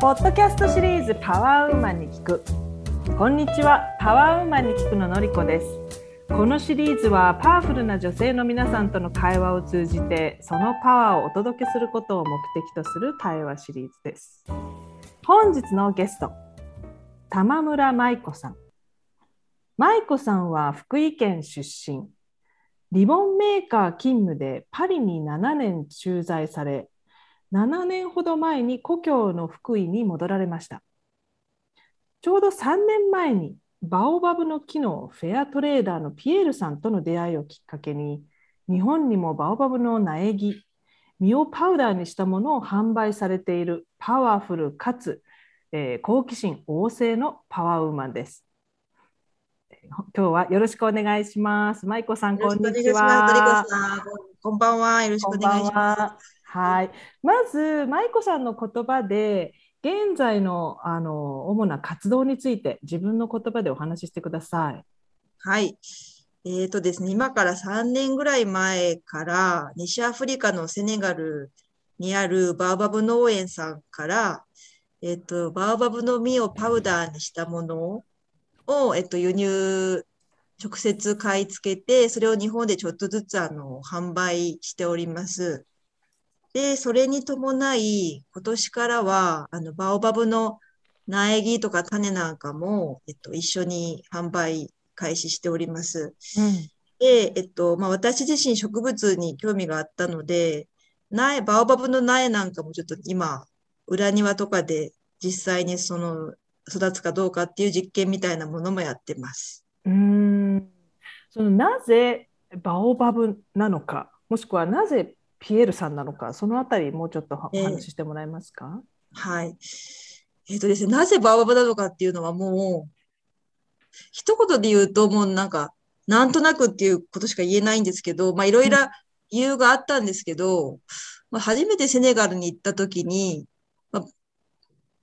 ポッドキャストシリーズパワーウーマンに聞く。こんにちはパワーウーマンに聞くののりこです。このシリーズはパワフルな女性の皆さんとの会話を通じてそのパワーをお届けすることを目的とする対話シリーズです。本日のゲスト玉村舞子さん。舞子さんは福井県出身。リボンメーカー勤務でパリに7年駐在され7年ほど前に故郷の福井に戻られました。ちょうど3年前にバオバブの木のフェアトレーダーのピエールさんとの出会いをきっかけに日本にもバオバブの苗木実をパウダーにしたものを販売されているパワフルかつ、えー、好奇心旺盛のパワーウーマンです。今日はよろしくお願いします。舞子さん、こんにちは。こんばんは。よろしくお願いします。はい。まず、舞子さんの言葉で、現在のあの主な活動について、自分の言葉でお話ししてください。はい。えーとですね、今から3年ぐらい前から、西アフリカのセネガルにあるバーバブ農園さんから、え、ー、と、バーバブの実をパウダーにしたものを、えっ、ー、と、輸入、直接買い付けて、それを日本でちょっとずつあの販売しております。で、それに伴い、今年からは、あの、バオバブの苗木とか種なんかも、えっと、一緒に販売開始しております。うん、で、えっと、まあ、私自身植物に興味があったので、苗、バオバブの苗なんかもちょっと今、裏庭とかで実際にその育つかどうかっていう実験みたいなものもやってます。うんそのなぜバオバブなのか、もしくはなぜピエールさんなのか、そのあたりもうちょっとお話ししてもらえますか、えー、はい。えっ、ー、とですね、なぜバーバブなのかっていうのはもう、一言で言うともうなんか、なんとなくっていうことしか言えないんですけど、まあいろいろ理由があったんですけど、うん、まあ、初めてセネガルに行った時に、まあ、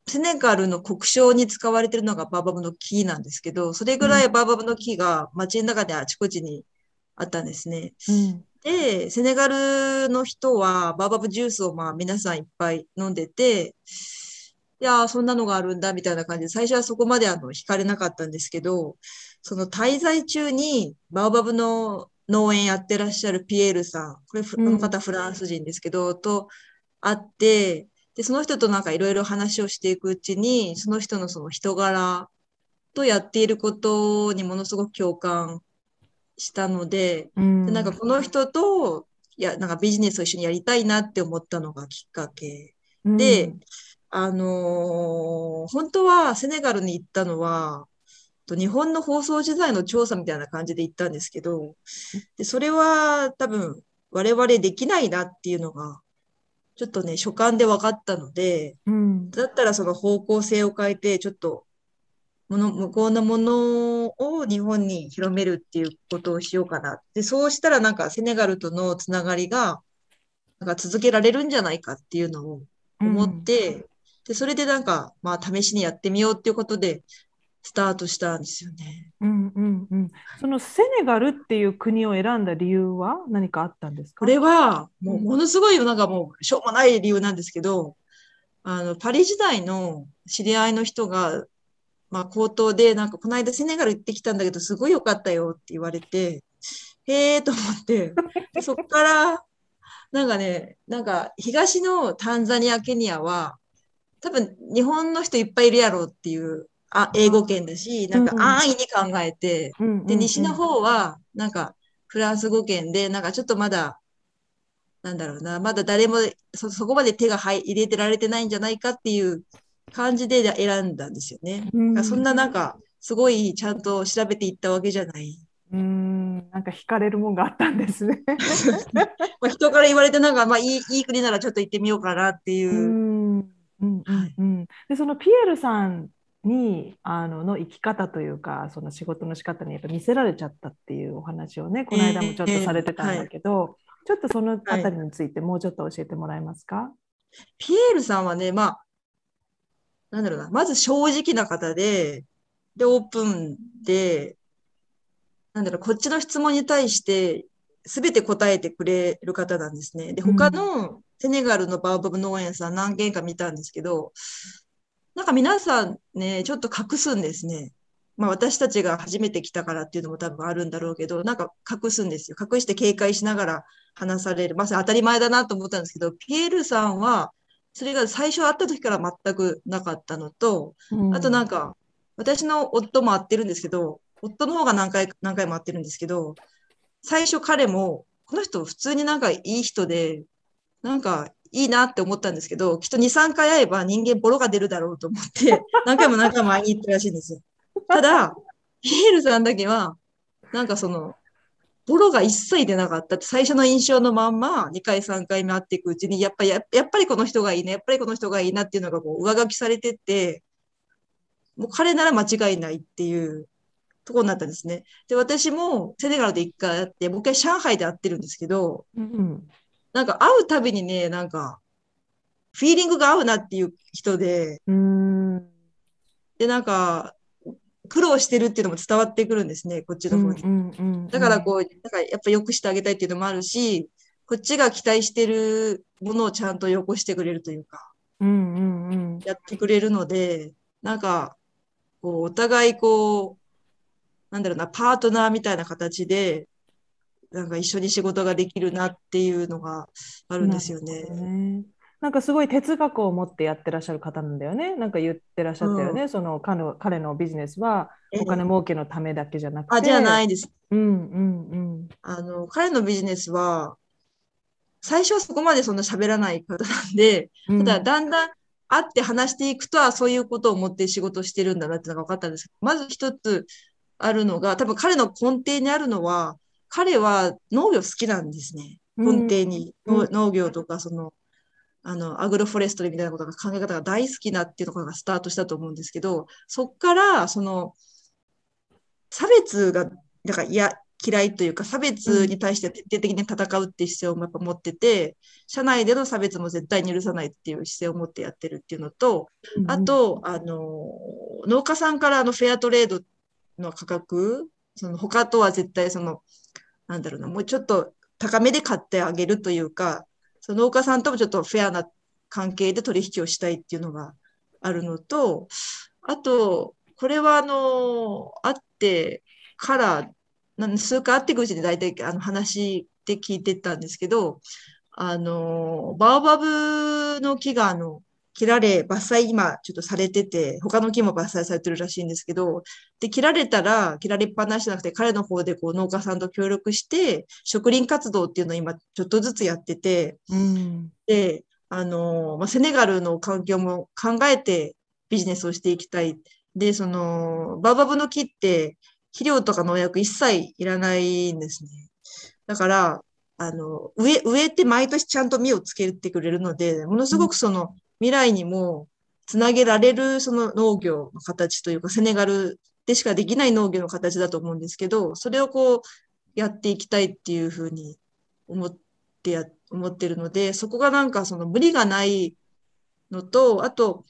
セネガルの国章に使われてるのがバーバブの木なんですけど、それぐらいバーバブの木が街の中であちこちにあったんですね。うんで、セネガルの人はバーバブジュースをまあ皆さんいっぱい飲んでて、いやそんなのがあるんだみたいな感じで、最初はそこまであの惹かれなかったんですけど、その滞在中にバーバブの農園やってらっしゃるピエールさん、これ、この方フランス人ですけど、と会って、で、その人となんかいろいろ話をしていくうちに、その人のその人柄とやっていることにものすごく共感したので、うん、でなんかこの人といやなんかビジネスを一緒にやりたいなって思ったのがきっかけで、うん、あのー、本当はセネガルに行ったのは日本の放送時代の調査みたいな感じで行ったんですけどでそれは多分我々できないなっていうのがちょっとね所感で分かったので、うん、だったらその方向性を変えてちょっともの向こうのものを日本に広めるっていうことをしようかな。で、そうしたらなんかセネガルとのつながりが、なんか続けられるんじゃないかっていうのを思って、うん、で、それでなんか、まあ試しにやってみようっていうことで、スタートしたんですよね。うんうんうん。そのセネガルっていう国を選んだ理由は何かあったんですか？これは、もうものすごいなんかもうしょうもない理由なんですけど、あの、パリ時代の知り合いの人がまあ、口頭で、なんか、この間セネガル行ってきたんだけど、すごい良かったよって言われて、へえと思って、で そっから、なんかね、なんか、東のタンザニア、ケニアは、多分、日本の人いっぱいいるやろうっていう、あ英語圏だし、なんか安易に考えて、で、西の方は、なんか、フランス語圏で、なんかちょっとまだ、なんだろうな、まだ誰もそそこまで手が入れてられてないんじゃないかっていう感じで選んだんですよね。うん、そんななんか、すごいちゃんと調べていったわけじゃない。うん、なんか惹かれるもんがあったんですね。まあ人から言われて、なんか、まあいい、いい国ならちょっと行ってみようかなっていう。うん。うん。うん、でそのピエールさんにあのの生き方というかその仕事の仕方にやっぱ見せられちゃったっていうお話をねこの間もちょっとされてたんだけど、えーえーはい、ちょっとそのあたりについてもうちょっと教えてもらえますか、はい、ピエールさんはねまあなんだろうな、まず正直な方で、で、オープンで、なんだろう、こっちの質問に対して、すべて答えてくれる方なんですね。で、他のセネガルのバーバブ農園さん何軒か見たんですけど、なんか皆さんね、ちょっと隠すんですね。まあ私たちが初めて来たからっていうのも多分あるんだろうけど、なんか隠すんですよ。隠して警戒しながら話される。まさに当たり前だなと思ったんですけど、ピエールさんは、それが最初会った時から全くなかったのと、あとなんか、私の夫も会ってるんですけど、夫の方が何回、何回も会ってるんですけど、最初彼も、この人普通になんかいい人で、なんかいいなって思ったんですけど、きっと2、3回会えば人間ボロが出るだろうと思って、何回も何回も会いに行ったらしいんですよ。ただ、ヒールさんだけは、なんかその、ボロが一切出なかったって最初の印象のまんま2回3回目会っていくうちにやっぱりやっぱりこの人がいいねやっぱりこの人がいいなっていうのがこう上書きされてってもう彼なら間違いないっていうところになったんですね。で私もセネガルで一回会ってもう一回上海で会ってるんですけど、うん、なんか会うたびにねなんかフィーリングが合うなっていう人で、でなんか苦労してるっていうのも伝わってくるんですね、こっちの方に。だからこう、なんかやっぱ良くしてあげたいっていうのもあるし、こっちが期待してるものをちゃんとよこしてくれるというか、うんうんうん、やってくれるので、なんか、こう、お互いこう、なんだろうな、パートナーみたいな形で、なんか一緒に仕事ができるなっていうのがあるんですよね。なんかすごい哲学を持ってやってらっしゃる方なんだよね。なんか言ってらっしゃったよね。うん、その彼の彼のビジネスはお金儲けのためだけじゃなくて。あ、じゃないです。うんうんうん。あの、彼のビジネスは、最初はそこまでそんな喋らない方なんで、ただだんだん会って話していくとはそういうことを思って仕事してるんだなってのが分かったんですけど、まず一つあるのが、多分彼の根底にあるのは、彼は農業好きなんですね。根底に。うん、農業とか、その、あの、アグロフォレストリーみたいなことが考え方が大好きなっていうところがスタートしたと思うんですけど、そっから、その、差別が、だから嫌、嫌いというか、差別に対して徹底的に戦うっていう姿勢をやっぱ持ってて、社内での差別も絶対に許さないっていう姿勢を持ってやってるっていうのと、あと、あの、農家さんからあのフェアトレードの価格、その他とは絶対その、なんだろうな、もうちょっと高めで買ってあげるというか、その農家さんともちょっとフェアな関係で取引をしたいっていうのがあるのと、あと、これはあの、あってから、数回会っていくうちに大体あの話で聞いてたんですけど、あの、バオバブの木があの、切られ、伐採今ちょっとされてて、他の木も伐採されてるらしいんですけど、で、切られたら、切られっぱなしじゃなくて、彼の方でこう農家さんと協力して、植林活動っていうのを今ちょっとずつやってて、うん、で、あの、まあ、セネガルの環境も考えてビジネスをしていきたい。で、その、バーバブの木って肥料とか農薬一切いらないんですね。だから、あの、植え、植えて毎年ちゃんと実をつけてくれるので、ものすごくその、未来にもつなげられるその農業の形というか、セネガルでしかできない農業の形だと思うんですけど、それをこうやっていきたいっていうふうに思ってや、思ってるので、そこがなんかその無理がないのと、あと、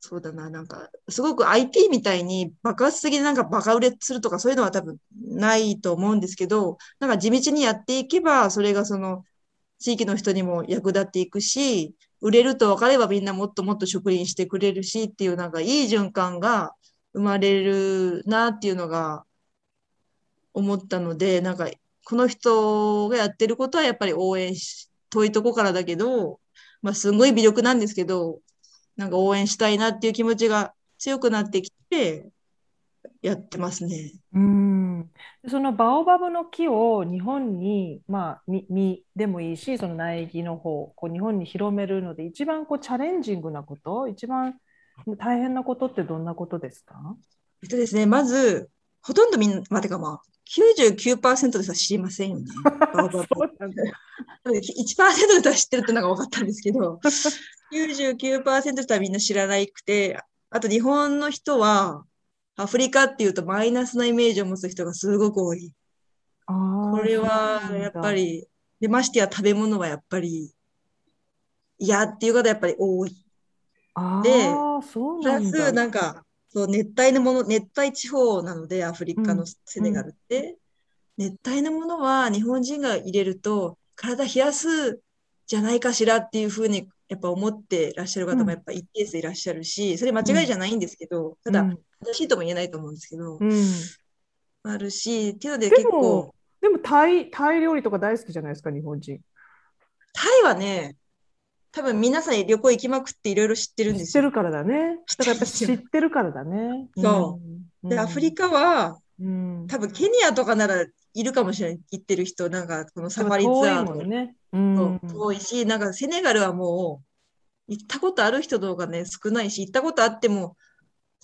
そうだな、なんか、すごく IT みたいに爆発的になんかバカ売れするとかそういうのは多分ないと思うんですけど、なんか地道にやっていけば、それがその地域の人にも役立っていくし、売れると分かればみんなもっともっと植林してくれるしっていうなんかいい循環が生まれるなっていうのが思ったので、なんかこの人がやってることはやっぱり応援し、遠いとこからだけど、まあすごい魅力なんですけど、なんか応援したいなっていう気持ちが強くなってきて、やってますね。うんそのバオバブの木を日本に、まあ、実でもいいし、その苗木の方、こう日本に広めるので、一番こうチャレンジングなこと、一番大変なことってどんなことですか？えっとですね、まず、ほとんどみんな、まあ、てかまあ、99%でさ知りませんよね。バオバブ。1%では知ってるってのが分かったんですけど、99%ではみんな知らなくて、あと日本の人は、アフリカっていうとマイナスなイメージを持つ人がすごく多い。これはやっぱり、で、ましてや食べ物はやっぱり嫌っていう方やっぱり多い。で、プラスなんか、そう熱帯のもの、熱帯地方なので、アフリカのセネガルって、うん、熱帯のものは日本人が入れると体冷やすじゃないかしらっていうふうにやっぱ思ってらっしゃる方もやっぱ一定数いらっしゃるし、それ間違いじゃないんですけど、ただ、うん正しいとも言えないと思うんですけど、うんあるし、っていうのでで結構も、、でもタイ、タイ料理とか大好きじゃないですか、日本人。タイはね、多分皆さん旅行行きまくっていろいろ知ってるんですよ。知ってるからだね。だからやっぱ知ってるからだね。そうん。で、アフリカは、うん、多分ケニアとかならいるかもしれない、行ってる人、なんかこのサファリツアーとか。うん。遠いし、なんかセネガルはもう、行ったことある人の方がね、少ないし、行ったことあっても、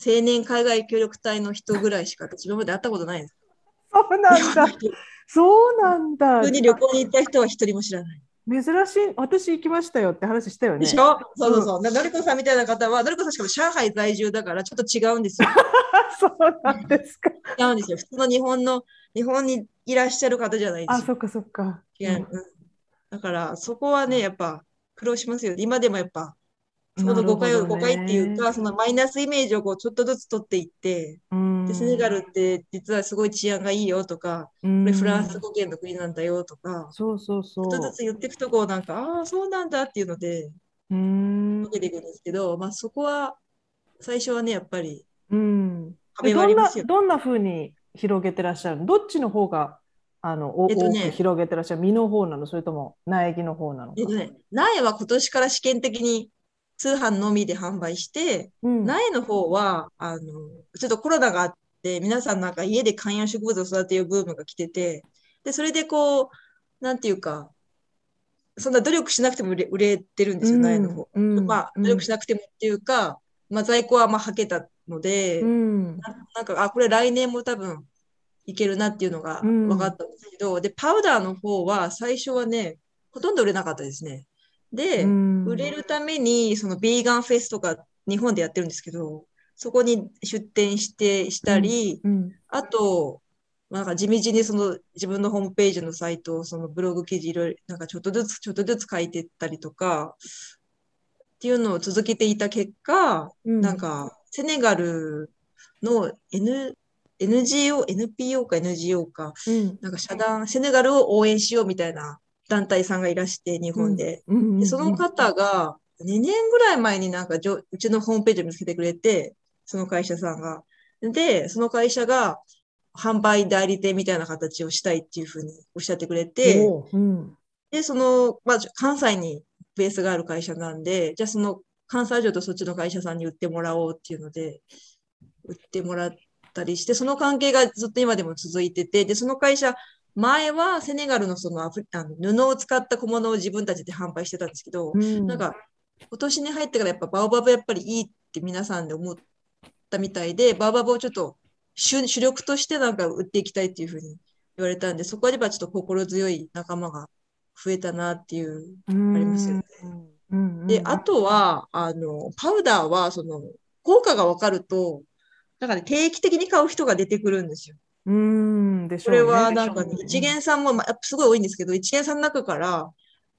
青年海外協力隊の人ぐらいしか私今まで会ったことないです。そうなんだ。そうなんだ。普通に旅行に行った人は一人も知らない。珍しい。私行きましたよって話したよね。でしょ？そうそうそう。のりこさんみたいな方は、のりこさんしかも上海在住だからちょっと違うんですよ。そうなんですか。違うんですよ。普通の日本の、日本にいらっしゃる方じゃないであ、すよ。そっかそっか。うんだから、そこはね、やっぱ苦労しますよ。今でもやっぱ、そこの誤解を、誤解っていうか、そのマイナスイメージをこうちょっとずつ取っていって、で、セネガルって実はすごい治安がいいよとか、ここれフランス語圏の国なんだよとか、そうそうそう。ちょっとずつ言っていくとこうなんか、ああ、そうなんだっていうので、うん。受けていくんですけど、まあそこは、最初はね、やっぱりうん。で壁はあどんなりますよ。どんな風に広げてらっしゃるの？どっちの方があのおえっとね広げてらっしゃる？身の方なの？それとも苗木の方なのか？えっとね、苗は今年から試験的に通販のみで販売して、うん。苗の方は、あの、ちょっとコロナがあって、皆さんなんか家で観葉植物を育てるブームが来てて、で、それでこう、なんていうか、そんな努力しなくても売れ売れてるんですよ、苗の方。うん。まあ、うん努力しなくてもっていうか、まあ、在庫はまあはけたので、うん。ななんか、あ、これ来年も多分いけるなっていうのがうん。分かったんですけど、で、パウダーの方は最初はね、ほとんど売れなかったですね。で、うん。売れるために、そのビーガンフェスとか日本でやってるんですけど、そこに出店して、したり、うん。あと、なんか地道にその自分のホームページのサイトを、そのブログ記事いろいろ、なんかちょっとずつちょっとずつ書いていったりとか、っていうのを続けていた結果、うん。なんか、セネガルの N、NGO、NPO か NGO か、うん。なんか社団、セネガルを応援しようみたいな団体さんがいらして、日本で。うんで、その方が2年ぐらい前になんかじょうちのホームページを見つけてくれて、その会社さんが。で、その会社が販売代理店みたいな形をしたいっていうふうにおっしゃってくれて、うんで、その、まあ、関西にベースがある会社なんで、じゃあその関西城とそっちの会社さんに売ってもらおうっていうので、売ってもらったりして、その関係がずっと今でも続いてて、で、その会社、前はセネガルのそのアフリあの布を使った小物を自分たちで販売してたんですけど、うんなんか今年に入ってからやっぱバオバブやっぱりいいって皆さんで思ったみたいで、バオバブをちょっと主主力としてなんか売っていきたいっていうふうに言われたんで、そこではちょっと心強い仲間が増えたなっていう。うんありますよねうんで、あとは、あの、パウダーは、その、効果がわかると、なんかね、定期的に買う人が出てくるんですよ。うんでしょうねこれはなんかね、一元さんも、まあ、やっぱすごい多いんですけど、一元さんの中から、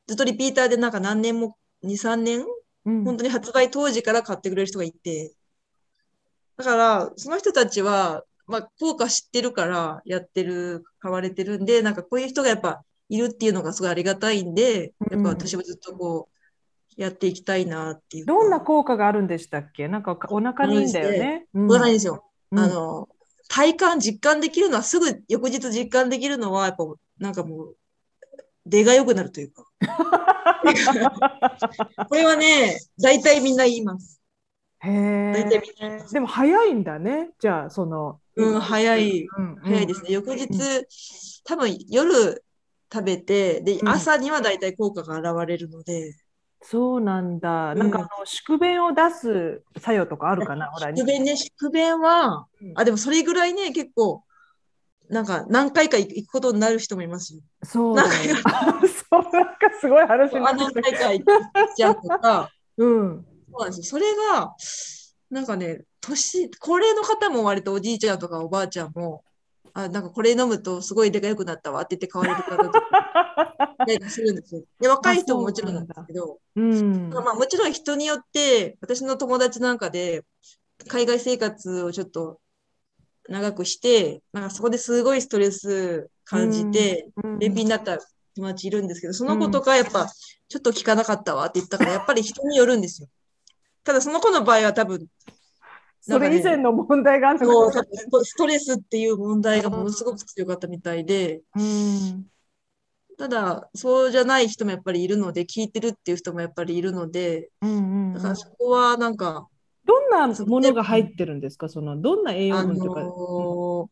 ずっとリピーターでなんか何年も、2、3年うん。本当に発売当時から買ってくれる人がいて、だから、その人たちは、まあ、効果知ってるからやってる、買われてるんで、なんかこういう人がやっぱいるっていうのがすごいありがたいんで、やっぱ私はずっとこう、やっていきたいなっていう。か。どんな効果があるんでしたっけ？なんかお腹にいいんだよね。うんわかん。ないんですよ。うん。あの、体感、実感できるのは、すぐ翌日実感できるのは、やっぱ、なんかもう、出が良くなるというか。これはね、大体みんな言います。へえ。でも早いんだね。じゃあその。うん、早い。うん早いですね。翌日、多分夜食べて、でう、ん朝には大体効果が現れるので、そうなんだ。うんなんかあの宿便を出す作用とかあるかな？ほら。宿便ね、宿便はうん、あ、でもそれぐらいね、結構、なんか何回か行くことになる人もいますよ。そうだよ。そうなんかすごい話何回か行っちゃうとか、うん。そうなんですよ。それが、なんかね、年、高齢の方も割とおじいちゃんとかおばあちゃんも、あ、なんかこれ飲むとすごい出が良くなったわって言って買われる方とかするんですよ。で、若い人ももちろんなんですけど、うん。まあもちろん人によって、私の友達なんかで、海外生活をちょっと長くして、なんかそこですごいストレス感じて、うん便秘になった友達いるんですけど、その子とかやっぱ、ちょっと聞かなかったわって言ったから、やっぱり人によるんですよ。ただその子の場合は多分、それ以前の問題があるストレスっていう問題がものすごく強かったみたいで、うん。ただ、そうじゃない人もやっぱりいるので、聞いてるっていう人もやっぱりいるので、うんうんだからそこはなんか、どんなものが入ってるんですか？そのどんな栄養あの分とか？ー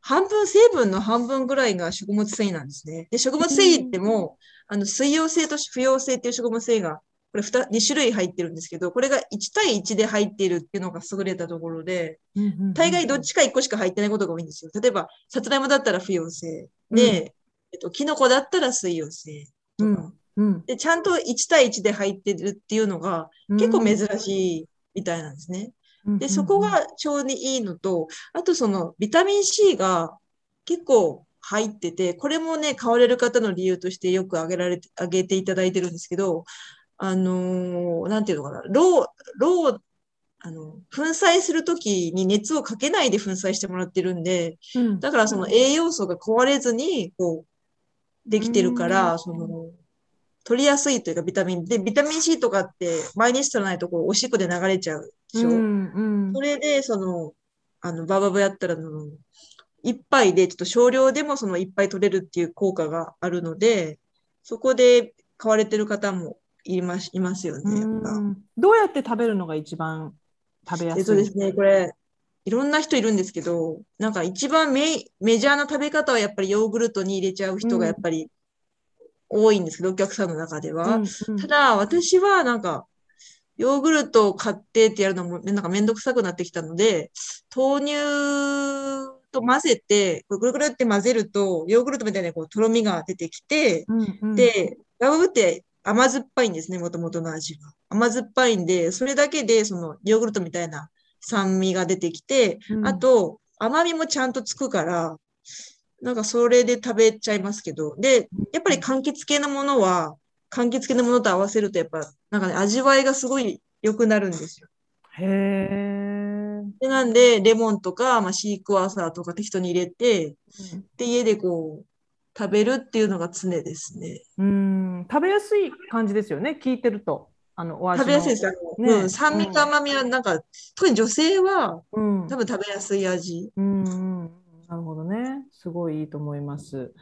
半分、成分の半分ぐらいが食物繊維なんですね。で、食物繊維っても、あの、水溶性と不溶性っていう食物繊維が、これ 2, 2種類入ってるんですけど、これが1対1で入っているっていうのが優れたところで、うんうんうん大概どっちか1個しか入ってないことが多いんですよ。例えば、さつまいもだったら不溶性。で、えっと、キノコだったら水溶性とか。うんで、ちゃんと1対1で入ってるっていうのが結構珍しいみたいなんですね。で、そこが腸にいいのと、あとそのビタミン C が結構入ってて、これもね、買われる方の理由としてよく挙げられて、挙げていただいてるんですけど、あのーなんていうのかな、ロー、ロー、あの、粉砕するときに熱をかけないで粉砕してもらってるんで、うんだからその栄養素が壊れずに、こう、できてるかうら、んその、取りやすいというかビタミン。で、ビタミン C とかって毎日取らないとこうおしっこで流れちゃうでしょ？うんうんそれで、その、あの、ババブやったらの、一杯で、ちょっと少量でもその一杯取れるっていう効果があるので、そこで買われてる方もいます、いますよね。やっぱ。うんどうやって食べるのが一番食べやすいえっとですね、これ、いろんな人いるんですけど、なんか一番メイメジャーな食べ方はやっぱりヨーグルトに入れちゃう人がやっぱり多いんですけど、お客さんの中では。うんうん。ただ、私はなんか、ヨーグルトを買ってってやるのも、なんかめんどくさくなってきたので、豆乳と混ぜて、ぐるぐるって混ぜると、ヨーグルトみたいなこうとろみが出てきて、うんうん。で、バブブって甘酸っぱいんですね、もともとの味が。甘酸っぱいんで、それだけでそのヨーグルトみたいな酸味が出てきて、うんあと甘みもちゃんとつくから、なんかそれで食べちゃいますけど、で、やっぱり柑橘系のものは、柑橘系のものと合わせると、やっぱ、なんかね、味わいがすごい良くなるんですよ。へえ。でなんで、レモンとか、まあ、シークワーサーとか適当に入れて、で、家でこう、食べるっていうのが常ですね。うん、食べやすい感じですよね、聞いてると。あの、お味食べやすいです。ねうん、酸味と甘みは、なんか、特に女性は、うん多分食べやすい味。うんうん、なるほどね。すごいいいと思います。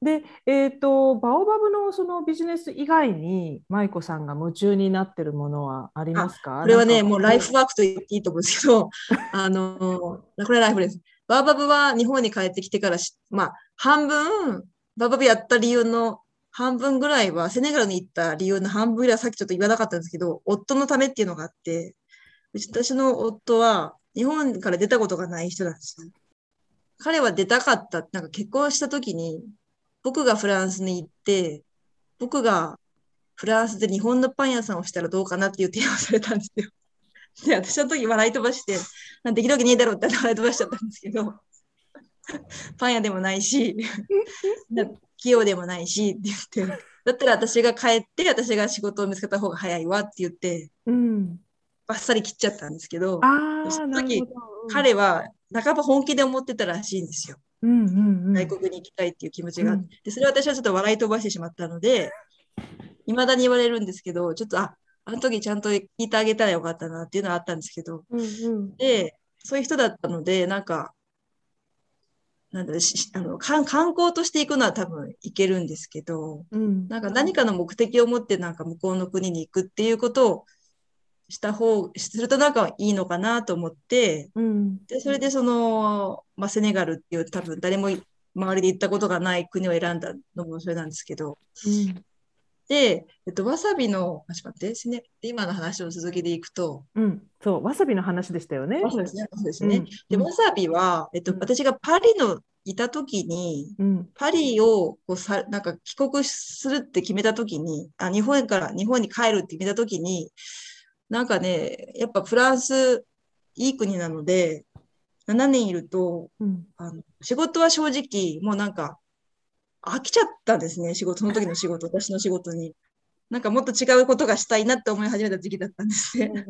で、えっと、バオバブのそのビジネス以外に、舞子さんが夢中になってるものはありますか？これはね、もうライフワークと言っていいと思うんですけど、あの、これはライフです。バーバブは日本に帰ってきてからし、まあ、半分、ババブやった理由の半分ぐらいは、セネガルに行った理由の半分ぐらいはさっきちょっと言わなかったんですけど、夫のためっていうのがあって、うち私の夫は日本から出たことがない人なんですよ。彼は出たかった。なんか結婚した時に、僕がフランスに行って、僕がフランスで日本のパン屋さんをしたらどうかなっていう提案をされたんですよ。で、私の時笑い飛ばして、なんできるわけねえだろうって笑い飛ばしちゃったんですけど、パン屋でもないし、な器用でもないしって言って、だったら私が帰って、私が仕事を見つけた方が早いわって言って、うん。バッサリ切っちゃったんですけど、ああ、その時なるほど。彼は半ば本気で思ってたらしいんですよ。うんうんうん。外国に行きたいっていう気持ちがあって、うんでそれを私はちょっと笑い飛ばしてしまったので、未だに言われるんですけど、ちょっと、あ、あの時ちゃんと聞いてあげたらよかったなっていうのはあったんですけど、うんうん。で、そういう人だったので、なんか、なんだろうしあの観観光として行くのは多分行けるんですけど、うん。なんか何かの目的を持ってなんか向こうの国に行くっていうことをした方、するとなんかいいのかなと思って、うん。で、それでその、まあ、セネガルっていう多分誰も周りで行ったことがない国を選んだのもそれなんですけど、うん。で、えっと、わさびの、あちょっと待って、セネ今の話の続きでいくと、うん。そう、わさびの話でしたよね。そうですね、そうですね。うんで、わさびは、えっと、うん私がパリのいた時に、うん。パリをこうさ、なんか帰国するって決めた時に、あ、日本から日本に帰るって決めた時に、なんかね、やっぱフランス、いい国なので、7年いると、うん。あの仕事は正直、もうなんか、飽きちゃったんですね、仕事、その時の仕事、私の仕事に。なんかもっと違うことがしたいなって思い始めた時期だったんですね。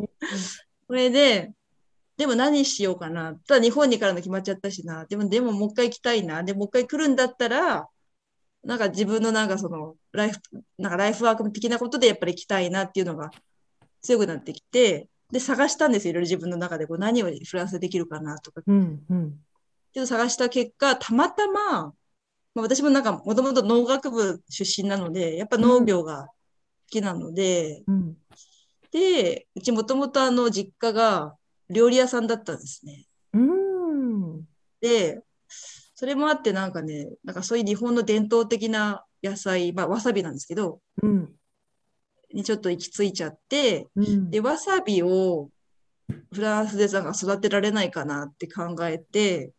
それで、でも何しようかな。ただ日本にからの決まっちゃったしな。でも、でももう一回行きたいな。でもう一回来るんだったら、なんか自分のなんかそのライフ、なんかライフワーク的なことでやっぱり行きたいなっていうのが強くなってきて、で、探したんですよ。いろいろ自分の中でこう何をフランスでできるかなとか。うんうんちょっと探した結果、たまたま、まあ、私もなんかもともと農学部出身なので、やっぱ農業が好きなので、うん。で、うちもともとあの実家が料理屋さんだったんですね。うん。で、それもあってなんかね、なんかそういう日本の伝統的な野菜、まあわさびなんですけど、うん。にちょっと行き着いちゃって、うん。で、わさびをフランスでなんか育てられないかなって考えて、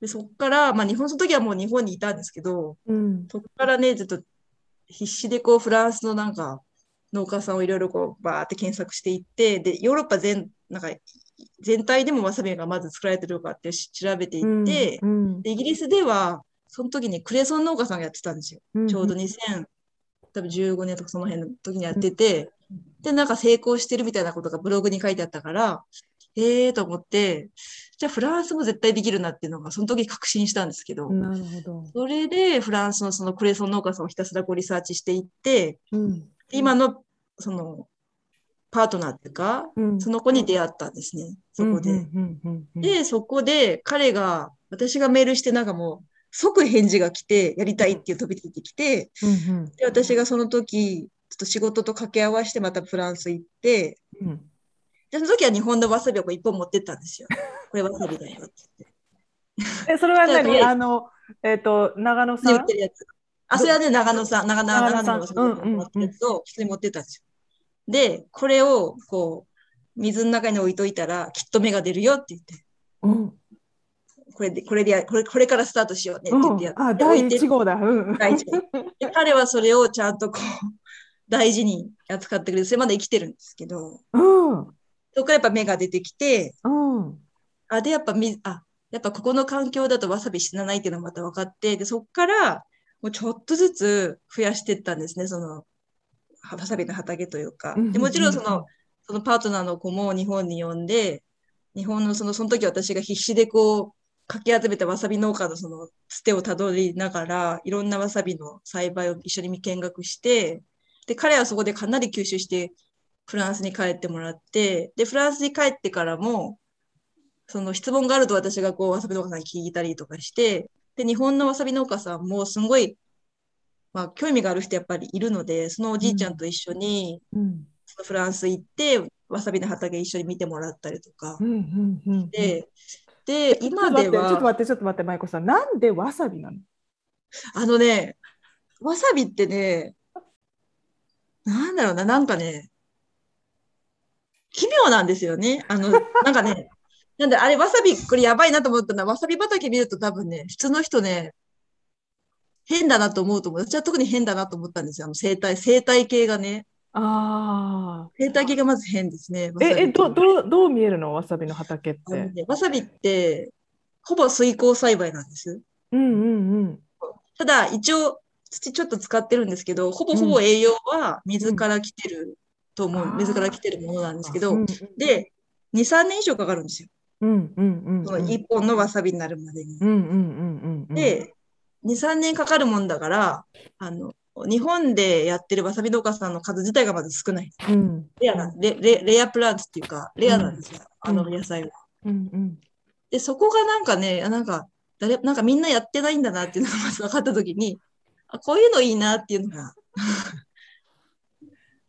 で、そっから、まあ日本その時はもう日本にいたんですけど、うん。そっからね、ずっと必死でこうフランスのなんか農家さんをいろいろこうバーって検索していって、で、ヨーロッパ全、なんか全体でもわさびがまず作られてるかってし調べていって、うんで、イギリスでは、その時にクレソン農家さんがやってたんですよ。うんちょうど2000、多分15年とかその辺の時にやってて、で、なんか成功してるみたいなことがブログに書いてあったから、ええーと思って、じゃあフランスも絶対できるなっていうのが、その時確信したんですけど、なるほど。それでフランスのそのクレソン農家さんをひたすらこうリサーチしていって、うん。で今のそのパートナーっていうか、うん。その子に出会ったんですね、そこで。で、そこで彼が、私がメールしてなんかもう即返事が来て、やりたいっていう飛び出てきて、うんうん。で、私がその時、ちょっと仕事と掛け合わせてまたフランス行って、うんで、その時は日本のわさびをこう一本持ってったんですよ。これわさびだよって言って。え、それは何？はいあの、えっと、長野さん？で売ってるやつ。あ、それはね、長野さん、長野長野さん。長野のわさびを持ってる普通に持ってったんですよ。で、これをこう、水の中に置いといたら、きっと芽が出るよって言って、うん。これで、これでや、これ、これからスタートしようねって言ってやって、あ、第置いて一号だ。うん。第一号。で彼はそれをちゃんとこう、大事に扱ってくれて、それまで生きてるんですけど、うんそこからやっぱ芽が出てきて、うんあ、で、やっぱみ、あ、やっぱここの環境だとわさび死なないっていうのがまた分かって、で、そこから、もうちょっとずつ増やしていったんですね、その、はわさびの畑というか。うんで、もちろんその、そのパートナーの子も日本に呼んで、日本のその、その時私が必死でこう、かき集めたわさび農家のその、つてをたどりながら、いろんなわさびの栽培を一緒に見学して、で、彼はそこでかなり吸収して、フランスに帰ってもらって、で、フランスに帰ってからも、その質問があると私がこう、わさび農家さんに聞いたりとかして、で、日本のわさび農家さんもすごい、まあ、興味がある人やっぱりいるので、そのおじいちゃんと一緒に、うんそのフランス行って、わさびの畑一緒に見てもらったりとかうんうんうんで、で、ちょっと今で待ってちょっとは、待って、ちょっと待って、舞子さん。なんでわさびなの？あのね、わさびってね、なんだろうな、なんかね、奇妙なんですよね。あの、なんかね、なんで、あれ、わさび、これやばいなと思ったのは、わさび畑見ると多分ね、普通の人ね、変だなと思うと思う。私は特に変だなと思ったんですよ。あの生態、生態系がね。ああ。生態系がまず変ですね。え、え、ど、どう、どう見えるの？わさびの畑って。ねわさびって、ほぼ水耕栽培なんです。うんうんうん。ただ、一応、土ちょっと使ってるんですけど、ほぼほぼ栄養は水から来てると思う、うん水から来てるものなんですけど、うんうんで、2、3年以上かかるんですよ。うんうんうんうん。その1本のわさびになるまでに。で、2、3年かかるもんだから、あの、日本でやってるわさび農家さんの数自体がまず少ない。うんレアな、レレレアプランツっていうか、レアなんですよ。あのうん野菜は。うんうんで、そこがなんかね、あなんか、誰、なんかみんなやってないんだなっていうのがまず分かったときに、あ、こういうのいいなっていうのが、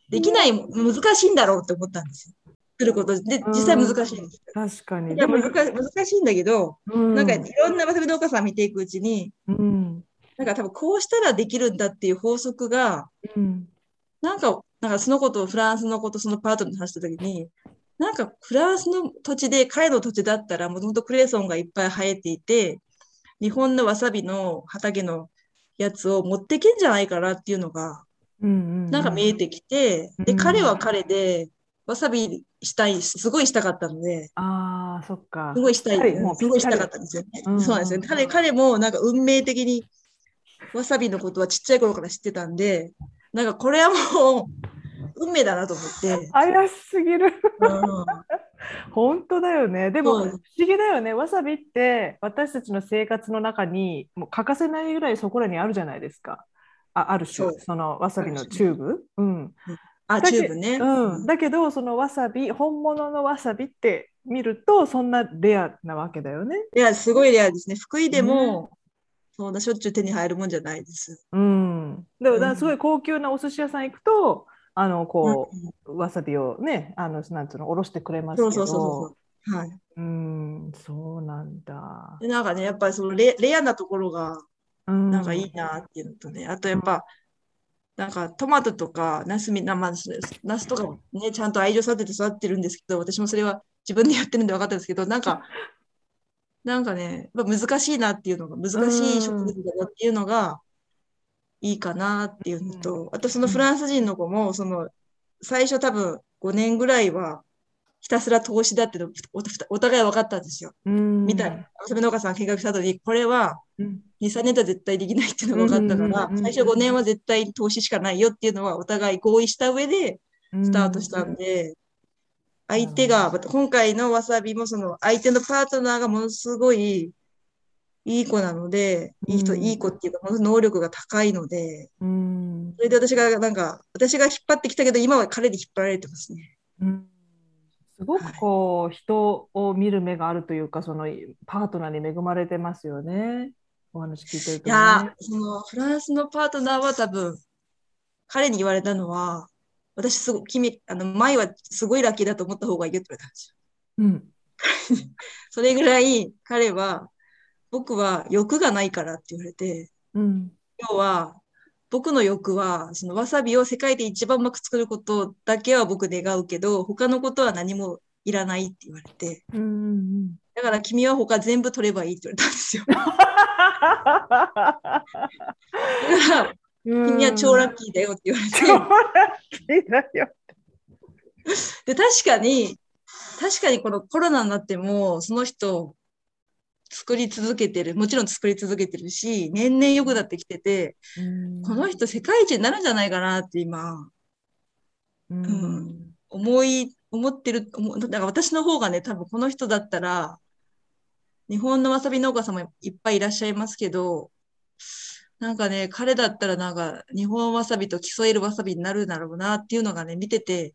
できない、難しいんだろうって思ったんですよ。作ることで、実際難しいんですよ。確かに。いや難し難しいんだけど、うんなんかいろんなわさび農家さん見ていくうちに、うんなんか多分こうしたらできるんだっていう法則が、うんなんか、なんかそのことをフランスのこと、そのパートナーと話したときに、なんかフランスの土地で、彼の土地だったら、もともとクレソンがいっぱい生えていて、日本のわさびの畑のやつを持ってけんじゃないかなっていうのが、うんうん。なんか見えてきて、で、うん彼は彼で、わさびしたい、すごいしたかったので、ああ、そっか。すごいしたい、すごいしたかったんですよね。うんそうなんですよ。彼、彼もなんか運命的にわさびのことはちっちゃい頃から知ってたんで、なんかこれはもう運命だなと思って、怪しすぎる。うん本当だよね。でも不思議だよね。わさびって私たちの生活の中にもう欠かせないぐらいそこらにあるじゃないですか。あ、ある種そのわさびのチューブ？うん。あ、チューブね。うん。だけどそのわさび本物のわさびって見るとそんなレアなわけだよね。いや、すごいレアですね。福井でも、そんなしょっちゅう手に入るもんじゃないです。うん。でもすごい高級なお寿司屋さん行くとあのこうわさびをねあのなんつうのおろしてくれますけど。そうそうそうそう。はい。うん。そうなんだ。でなんかね、やっぱりそのレレアなところが、うん。なんかいいなっていうのとね、あとやっぱ、なんかトマトとかナスみな、まあ、ナスとかもね、ちゃんと愛情育てて育ってるんですけど、私もそれは自分でやってるんで分かったんですけど、なんか、なんかね、やっぱ難しいなっていうのが、難しい植物だなっていうのがいいかなっていうのと、あとそのフランス人の子も、その、最初多分5年ぐらいは、ひたすら投資だっておお互い分かったんですよ。うん。みたいな。わさび農家さん見学した後に、これはうん。2、3年とは絶対できないっていうのが分かったから最初5年は絶対投資しかないよっていうのはお互い合意した上でスタートしたんで、相手が、また今回のわさびもその相手のパートナーがものすごいいい子なので、いい人、うんいい子っていうか、能力が高いので、うん。それで私がなんか、私が引っ張ってきたけど、今は彼に引っ張られてますね。うんすごくこう、人を見る目があるというか、そのパートナーに恵まれてますよね。お話聞いてるいとやね。ー、そのフランスのパートナーは多分、彼に言われたのは、私すご、君、あの、前はすごいラッキーだと思った方がいいよって言われたんですよ。うん。それぐらい彼は、僕は欲がないからって言われて、うん。要は、僕の欲は、そのわさびを世界で一番うまく作ることだけは僕願うけど、他のことは何もいらないって言われて、うんうんだから君は他全部取ればいいって言われたんですよ。君は超ラッキキーだよって言われて、超ラッキーだよ。で、確かに、確かにこのコロナになっても、その人、作り続けてる。もちろん作り続けてるし、年々良くなってきてて、この人世界一になるんじゃないかなって今、うんうん思い、思ってる、だから私の方がね、多分この人だったら、日本のわさび農家さんもいっぱいいらっしゃいますけど、なんかね、彼だったらなんか日本わさびと競えるわさびになるだろうなっていうのがね、見てて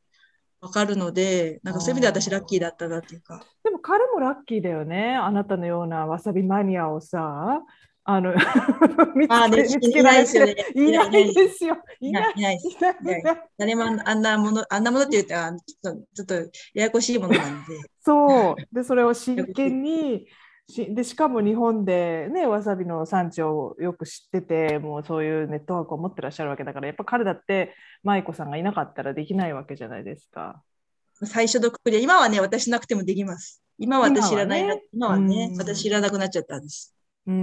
わかるので、なんかそういう意味で私ラッキーだったなっていうか。でも彼もラッキーだよね。あなたのようなわさびマニアをさ、あの 見つけあーね見つけないですよねいないですよ。いないないいないです。いないいないい誰もあんなもの、あんなものって言っと、ちょっとややこしいものなんで。そう。で、それを真剣に、しでしかも日本で、ね、わさびの産地をよく知ってて、もうそういうネットワークを持ってらっしゃるわけだから、やっぱ彼だって舞子さんがいなかったらできないわけじゃないですか。最初のくくり、今はね、私なくてもできます。今は私知らないな、今はね、うん私知らなくなっちゃったんです。うー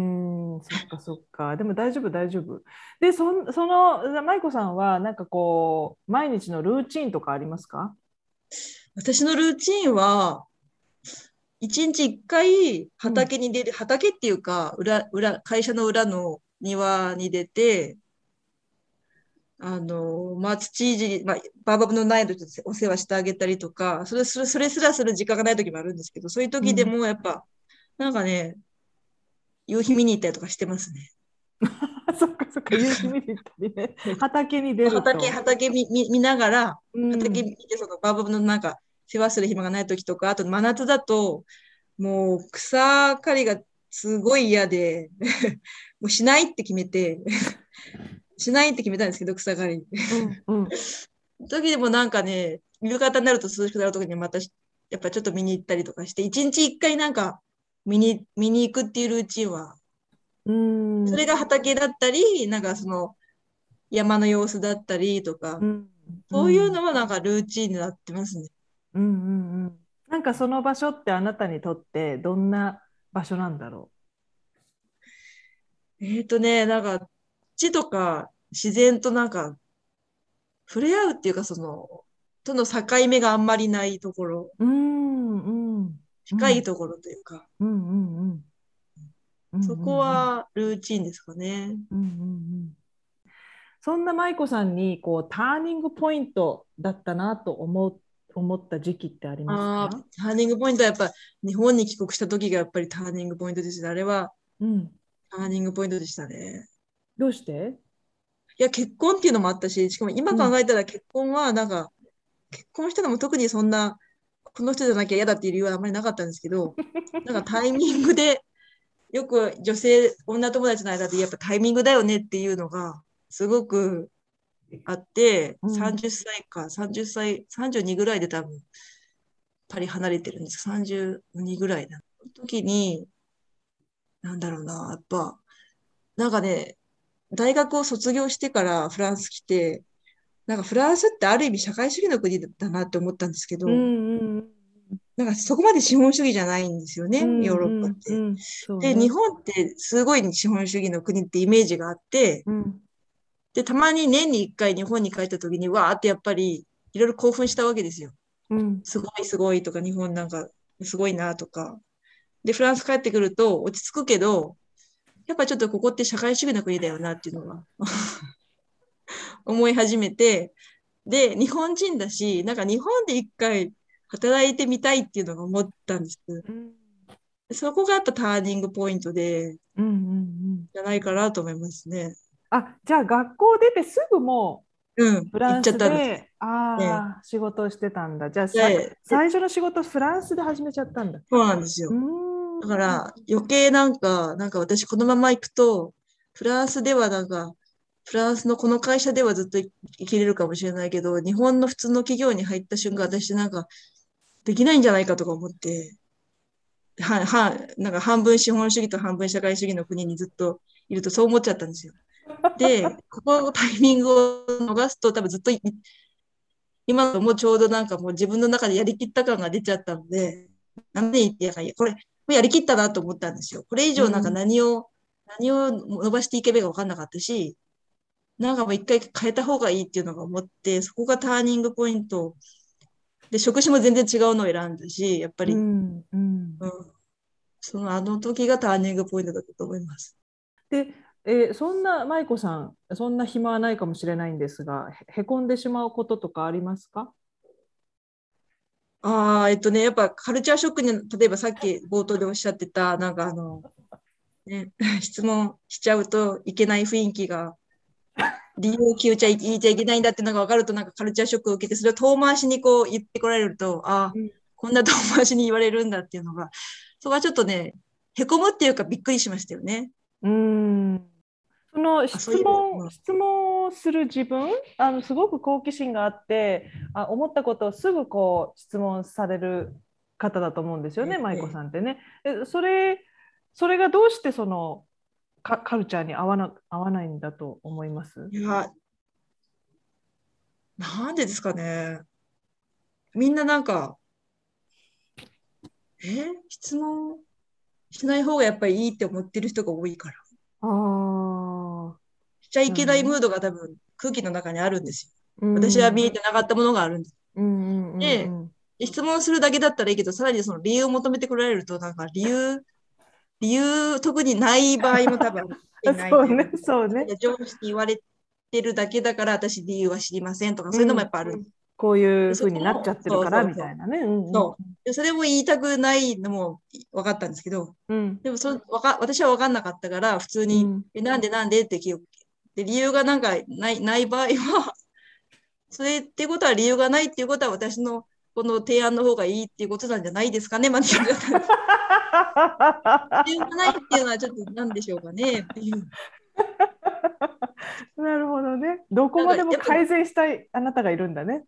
ん、そっかそっか。でも大丈夫、大丈夫。で、そんその舞子さんは、なんかこう、毎日のルーチンとかありますか？私のルーチンは、一日一回畑に出る、畑っていうか、裏、裏、会社の裏の庭に出て、あの、まあ、土いじり、まあ、バーバブのない時お世話してあげたりとか、それ、それ、それすらする時間がない時もあるんですけど、そういう時でもやっぱ、なんかね、夕日見に行ったりとかしてますね。そっかそっか、夕日見に行ったりね。畑に出ると。畑、畑見、見見ながら、うん畑見て、そのバーバブのなんか、世話する暇がない時とか、あと真夏だと、もう草刈りがすごい嫌で、もうしないって決めて、しないって決めたんですけど、草刈り。うんうん。時でもなんかね、夕方になると涼しくなる時にまたし、やっぱちょっと見に行ったりとかして、一日一回なんか見に、見に行くっていうルーチンは、うん。それが畑だったり、なんかその山の様子だったりとかう、ん。そういうのはなんかルーチンになってますね。うんうんうん。なんかその場所ってあなたにとってどんな場所なんだろえっとね、なんか、地とか自然となんか、触れ合うっていうか、その、との境目があんまりないところ、ううんうん。近いところというか、うんうんうん。うんそこはルーチンですかね。うんうんうんそんな舞子さんにこうターニングポイントだったなと思っ思った時期ってありあますか？ーターニングポイントはやっぱ日本に帰国した時がやっぱりターニングポイントですね。あれはうん。ターニングポイントでしたね。どうして？いや、結婚っていうのもあったし、しかも今考えたら結婚はなんか、結婚したのも特にそんな、この人じゃなきゃ嫌だっていう理由はあんまりなかったんですけど、なんかタイミングで、よく女性、女友達の間でやっぱタイミングだよねっていうのがすごくあって、うん30歳か、30歳、32ぐらいで多分、パリ離れてるんです。32ぐらいな。時に、なんだろうな、やっぱ、なんかね、大学を卒業してからフランス来て、なんかフランスってある意味社会主義の国だなって思ったんですけど、うんうんなんかそこまで資本主義じゃないんですよね、うん。ヨーロッパって。うんうんそうで、ね日本ってすごい資本主義の国ってイメージがあって、うんで、たまに年に一回日本に帰った時に、わーってやっぱりいろいろ興奮したわけですよ。うんすごいすごいとか、日本なんかすごいなとか。で、フランス帰ってくると落ち着くけど、やっぱちょっとここって社会主義の国だよなっていうのが思い始めて、で、日本人だし、なんか日本で一回働いてみたいっていうのが思ったんです。うんそこがやっぱターニングポイントで、うんうんじゃないかなと思いますね。あ、じゃあ学校出てすぐもうん、うフランスです。で、ああ、仕事をしてたんだ。じゃあ最初の仕事フランスで始めちゃったんだ。そうなんですよだから余計なんか、なんか私このまま行くと、フランスではなんか、フランスのこの会社ではずっと生きれるかもしれないけど、日本の普通の企業に入った瞬間、私なんかできないんじゃないかとか思って、は、は、なんか半分資本主義と半分社会主義の国にずっといるとそう思っちゃったんですよ。で、ここのタイミングを逃すと多分ずっとい今のもうちょうどなんかもう自分の中でやりきった感が出ちゃったので、なんでいやいや、これ、やりきったなと思ったんですよ。これ以上なんか何を、何を伸ばしていけばいいか分かんなかったし、なんかもう一回変えた方がいいっていうのが思って、そこがターニングポイント。で、職種も全然違うのを選んだし、やっぱり、ううん、んうんそのあの時がターニングポイントだったと思います。で、えーそんな舞子さん、そんな暇はないかもしれないんですが、へへこんでしまうこととかありますか？ああ、えっとね、やっぱカルチャーショックに、例えばさっき冒頭でおっしゃってた、なんかあの、ね、質問しちゃうといけない雰囲気が、理由を聞いちゃい言いちゃいけないんだっていうのが分かると、なんかカルチャーショックを受けて、それを遠回しにこう言ってこられると、ああうん、こんな遠回しに言われるんだっていうのが、そこはちょっとね、へこむっていうかびっくりしましたよね。うーん。その質問質問をする自分あのすごく好奇心があってあ思ったことをすぐこう質問される方だと思うんですよね、ええ。舞子さんってね。えそれそれがどうしてそのカカルチャーに合わな合わないんだと思います？いや、なんでですかね。みんななんか、え？質問？しない方がやっぱりいいって思ってる人が多いから。あーしちゃいけないムードが多分空気の中にあるんですよ。うん私は見えてなかったものがあるんです。うんうんでで質問するだけだったらいいけど、さらにその理由を求めてくられると、なんか理由、理由特にない場合も多分 ないそうねそうね上司に言われてるだけだから私理由は知りませんとか、そういうのもやっぱある。こういうふうになっちゃってるからみたいなね。うんうんそれも言いたくないのも分かったんですけど、うんでもそわか私は分かんなかったから、普通に、うんえなんでなんでって。で、理由がなんかないない場合は、それってことは理由がないっていうことは私のこの提案の方がいいっていうことなんじゃないですかね、まで言っちゃったんです理由がないっていうのはちょっと何でしょうかねっていう。なるほどね。どこまでも改善したいあなたがいるんだね。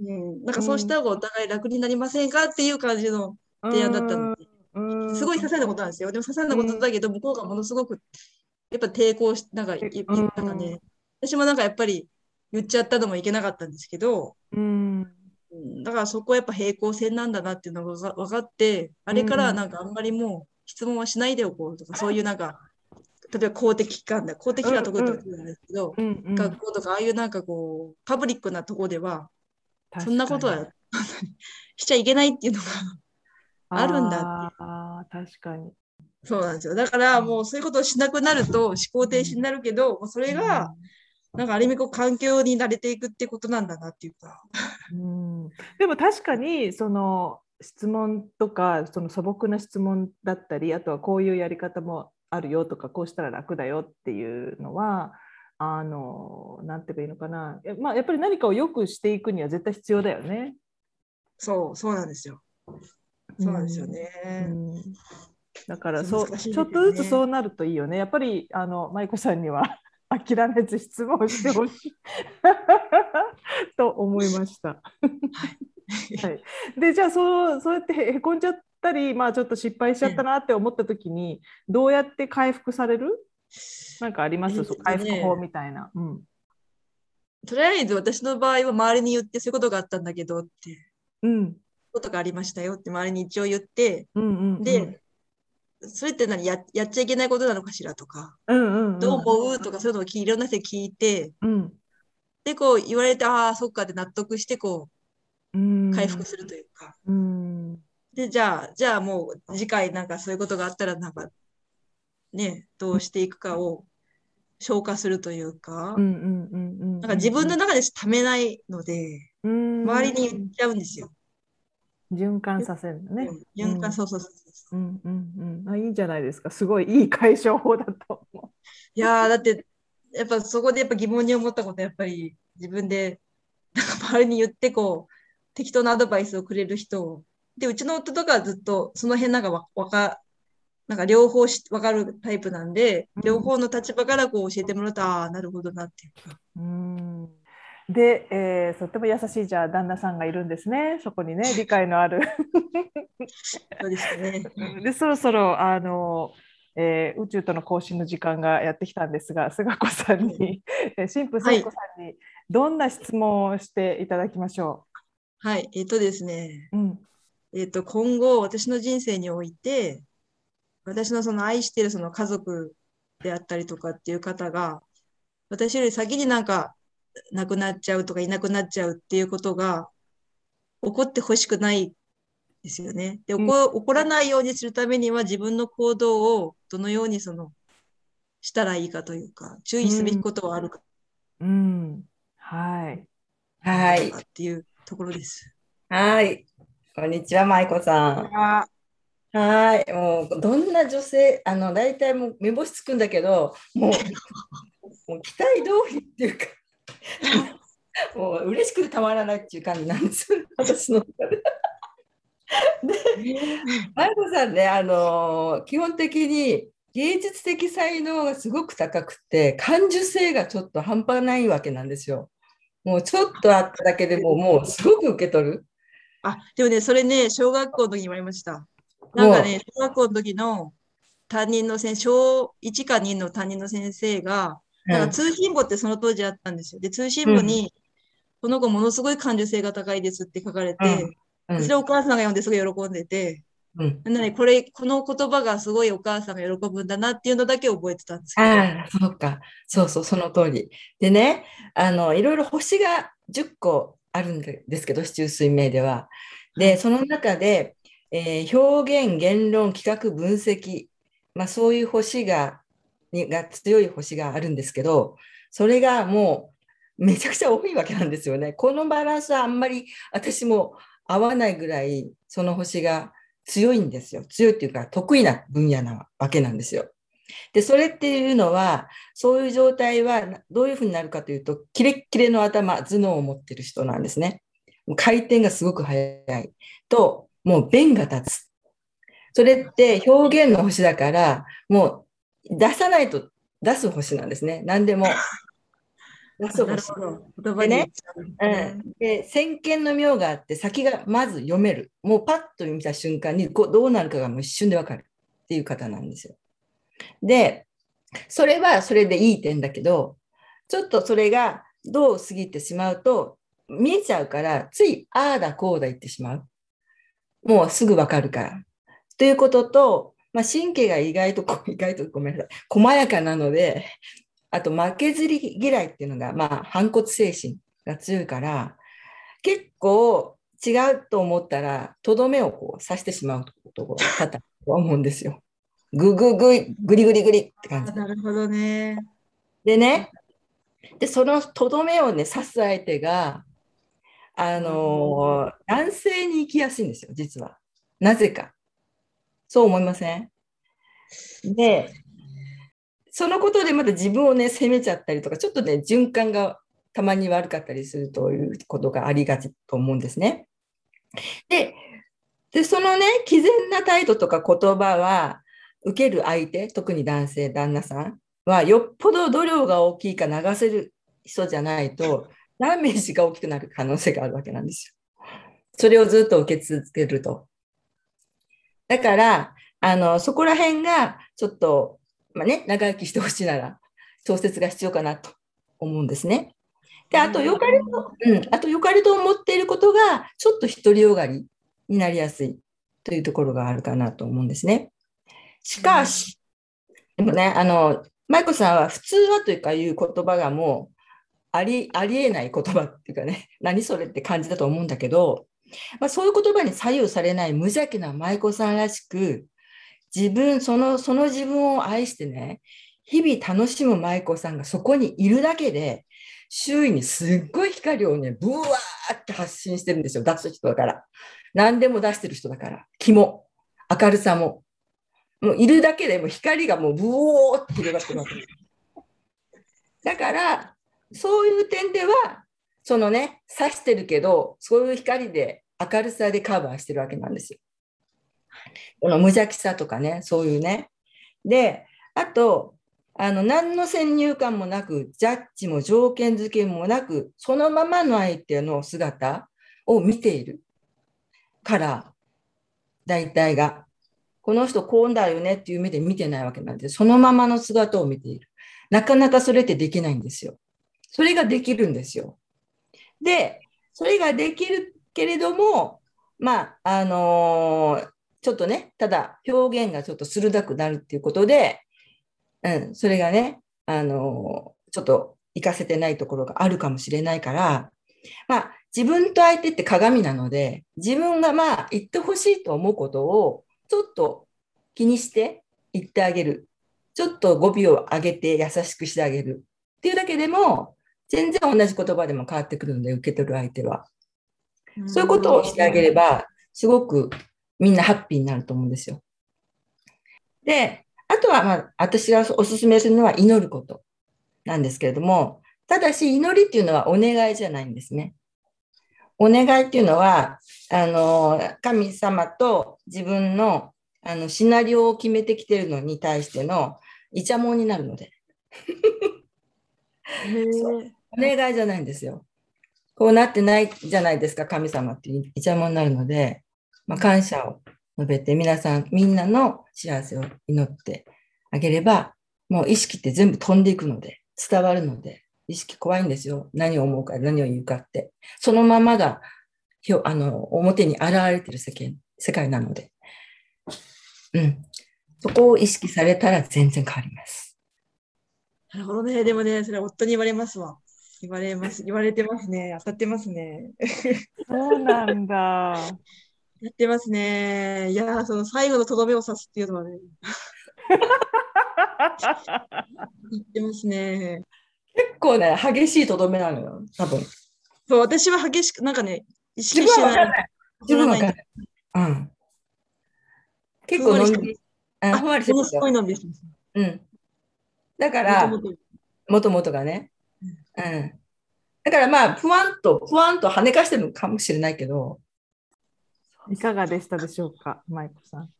うん、なんかそうした方がお互い楽になりませんかっていう感じの提案だったので、うん。すごい些細なことなんですよ。でも些細なことだけど、向こうがものすごくやっぱ抵抗し、なんか、いいうんなんかね、私もなんかやっぱり言っちゃったのもいけなかったんですけど、うん。うん。だからそこはやっぱ平行線なんだなっていうのが分かって、あれからはなんかあんまりもう質問はしないでおこうとか、そういうなんか、例えば公的機関だ、公的機関は得意とか言うんですけど、学校とかああいうなんかこう、パブリックなとこでは、そんなことはしちゃいけないっていうのがあるんだってあー確かに。そうなんですよ。だからもうそういうことをしなくなると思考停止になるけど、それが、なんかある意味こう環境に慣れていくってことなんだなっていうか。うん、でも確かにその質問とかその素朴な質問だったりあとはこういうやり方もあるよとかこうしたら楽だよっていうのはあのなんていうかいいのかな、まあ、やっぱり何かをよくしていくには絶対必要だよね。そうそうなんですよ。そうなんですよね。うんうんだからそう、ね、ちょっとずつそうなるといいよね。やっぱりあの舞子さんには 諦めず質問してほしい と思いました。はい、でじゃあそうそうやってへこんじゃったり、まあ、ちょっと失敗しちゃったなって思った時に、どうやって回復される？なんかあります、そう回復法みたいな、うん。とりあえず私の場合は周りに言ってそういうことがあったんだけどって、うん、ことがありましたよって周りに一応言って、うんうんうん、でそれって何？ややっちゃいけないことなのかしらとか、うんうんうん、どう思う？とかそういうのをいろんな人に聞いて、うん、でこう言われてああそっかって納得してこう回復するというか、うん、でじゃあじゃあもう次回なんかそういうことがあったらなんかねどうしていくかを消化するというか、なんか自分の中でためないので、周りに言っちゃうんですよ。循環させるのね。循環、そうそうそうそう。うんうんうん。あ、いいんじゃないですか。すごいいい解消法だと思う。いやだって、やっぱそこでやっぱ疑問に思ったことやっぱり自分でなんか周りに言ってこう適当なアドバイスをくれる人でうちの夫とかはずっとその辺なんかわわかなんか両方し分かるタイプなんで、両方の立場からこう教えてもらった、ああなるほどなっていう。か。うん。で、えー、とっても優しいじゃあ旦那さんがいるんですね。そこにね 理解のある。そうですね。でそろそろあの、えー、宇宙との交信の時間がやってきたんですが菅子さんに、はい、神父聖子さんにどんな質問をしていただきましょう？はい。えっ、ー、とですね、うん、えっ、ー、と今後私の人生において私のその愛してるその家族であったりとかっていう方が私より先になんか亡くなっちゃうとかいなくなっちゃうっていうことが起こってほしくないですよね。で、起こ起こらないようにするためには自分の行動をどのようにそのしたらいいかというか、注意すべきことはあるか。うん、うん、はい。はい。っていうところです。はい。こんにちは、舞子さん。はい。もう、どんな女性、あの、大体もう目星つくんだけど、もう、もう期待通りっていうか、もう嬉しくてたまらないっていう感じなんです私の中で。で、愛子さんね、あの基本的に芸術的才能がすごく高くて、感受性がちょっと半端ないわけなんですよ。もうちょっとあっただけでも、もうすごく受け取る。あ、でもね、それね、小学校の時に言われました。なんかね、小学校の時の担任の先生、小1か2の担任の先生が、なんか通信簿ってその当時あったんですよ。で、通信簿に、この子ものすごい感受性が高いですって書かれて、うん、それをお母さんが読んですごい喜んでて、うん、なにこれ、この言葉がすごいお母さんが喜ぶんだなっていうのだけ覚えてたんですけど。ああ、そうか。そうそう、その通り。でね、あの、いろいろ星が10個あるんですけど、市中水明では。で、その中で、えー、表現、言論、企画、分析、まあ、そういう星がにが強い星があるんですけど、それがもうめちゃくちゃ多いわけなんですよね。このバランスはあんまり私も合わないぐらい、その星が強いんですよ。強いっていうか得意な分野なわけなんですよ。で、それっていうのは、そういう状態はどういうふうになるかというと、キレッキレの頭、頭脳を持ってる人なんですね。回転がすごく速いと、もう弁が立つ。それって表現の星だから、もう出さないと出す星なんですね。何でも。出す星。でね、うん、で先見の妙があって先がまず読める。もうパッと見た瞬間にこうどうなるかがもう一瞬でわかるっていう方なんですよ。で、それはそれでいい点だけど、ちょっとそれがどう過ぎてしまうと見えちゃうから、ついああだこうだ言ってしまう。もうすぐわかるから。ということと、まあ、神経が意外と、意外とごめんなさい、細やかなので、あと負けずり嫌いっていうのが、まあ、反骨精神が強いから、結構違うと思ったら、とどめをこう刺してしまうことが多々思うんですよ。ぐぐぐい、ぐりぐりぐりって感じ。なるほどね。でね、で、そのとどめをね、刺す相手が、あのー、行きやすいんですよ、実は。なぜか。そう思いません？で、そのことでまた自分をね、責めちゃったりとか、ちょっとね、循環がたまに悪かったりするということがありがちと思うんですね。で、でそのね、毅然な態度とか言葉は、受ける相手、特に男性、旦那さんは、よっぽど度量が大きいか流せる人じゃないと、ダメージが大きくなる可能性があるわけなんですよ。それをずっと受け続けると。だから、あの、そこら辺が、ちょっと、まあね、長生きしてほしいなら、調節が必要かなと思うんですね。で、あと、よかれと、うん、あと、よかれと思っていることが、ちょっと独りよがりになりやすいというところがあるかなと思うんですね。しかし、でもね、あの、舞子さんは普通はというかいう言葉がもうあり、ありえない言葉っていうかね、何それって感じだと思うんだけど、まあ、そういう言葉に左右されない無邪気な舞子さんらしく、自分、その、その自分を愛してね、日々楽しむ舞子さんがそこにいるだけで、周囲にすっごい光をね、ブワーって発信してるんですよ。出す人だから。何でも出してる人だから。気も、明るさも。もういるだけでも光がもうブオーって広がってます。だから、そういう点では、そのね、刺してるけど、そういう光で明るさでカバーしてるわけなんですよ。この無邪気さとかね、そういうね。で、あと、あの、何の先入観もなく、ジャッジも条件付けもなく、そのままの相手の姿を見ているから、大体が。この人こうだよねっていう目で見てないわけなんで、そのままの姿を見ている。なかなかそれってできないんですよ。それができるんですよ。で、それができるけれども、まあ、あのー、ちょっとね、ただ表現がちょっと鋭くなるっていうことで、うん、それがね、あのー、ちょっと活かせてないところがあるかもしれないから、まあ、自分と相手って鏡なので、自分がまあ言ってほしいと思うことをちょっと気にして言ってあげる。ちょっと語尾を上げて優しくしてあげる。っていうだけでも、全然同じ言葉でも変わってくるので、受け取る相手は。そういうことをしてあげれば、すごくみんなハッピーになると思うんですよ。で、あとは、まあ、私がお勧めするのは祈ることなんですけれども、ただし祈りっていうのはお願いじゃないんですね。お願いっていうのは、あの、神様と自分のあのシナリオを決めてきてるのに対してのイチャモンになるので。お願いじゃないんですよ。こうなってないじゃないですか、神様ってイチャモンになるので、まあ、感謝を述べて、皆さん、みんなの幸せを祈ってあげれば、もう意識って全部飛んでいくので、伝わるので、意識怖いんですよ。何を思うか、何を言うかって。そのままが、あの、表に現れてる世間、世界なので。うん。そこを意識されたら全然変わります。なるほどね。でもね、それは夫に言われますわ。言われます。言われてますね。当たってますね。そうなんだ。やってますね。いや、その最後のとどめを刺すっていうのはね。言ってますね。結構ね、激しいとどめなのよ、多分。そう、私は激しく、なんかね、意識してない。自分は分かんない。うん。結構飲んで、あ、ふわりしてますよ。うん。だから、もともとがね。うん。だからまあ、ふわんと、ふわんと跳ねかしてるのかもしれないけど。いかがでしたでしょうか、舞子さん。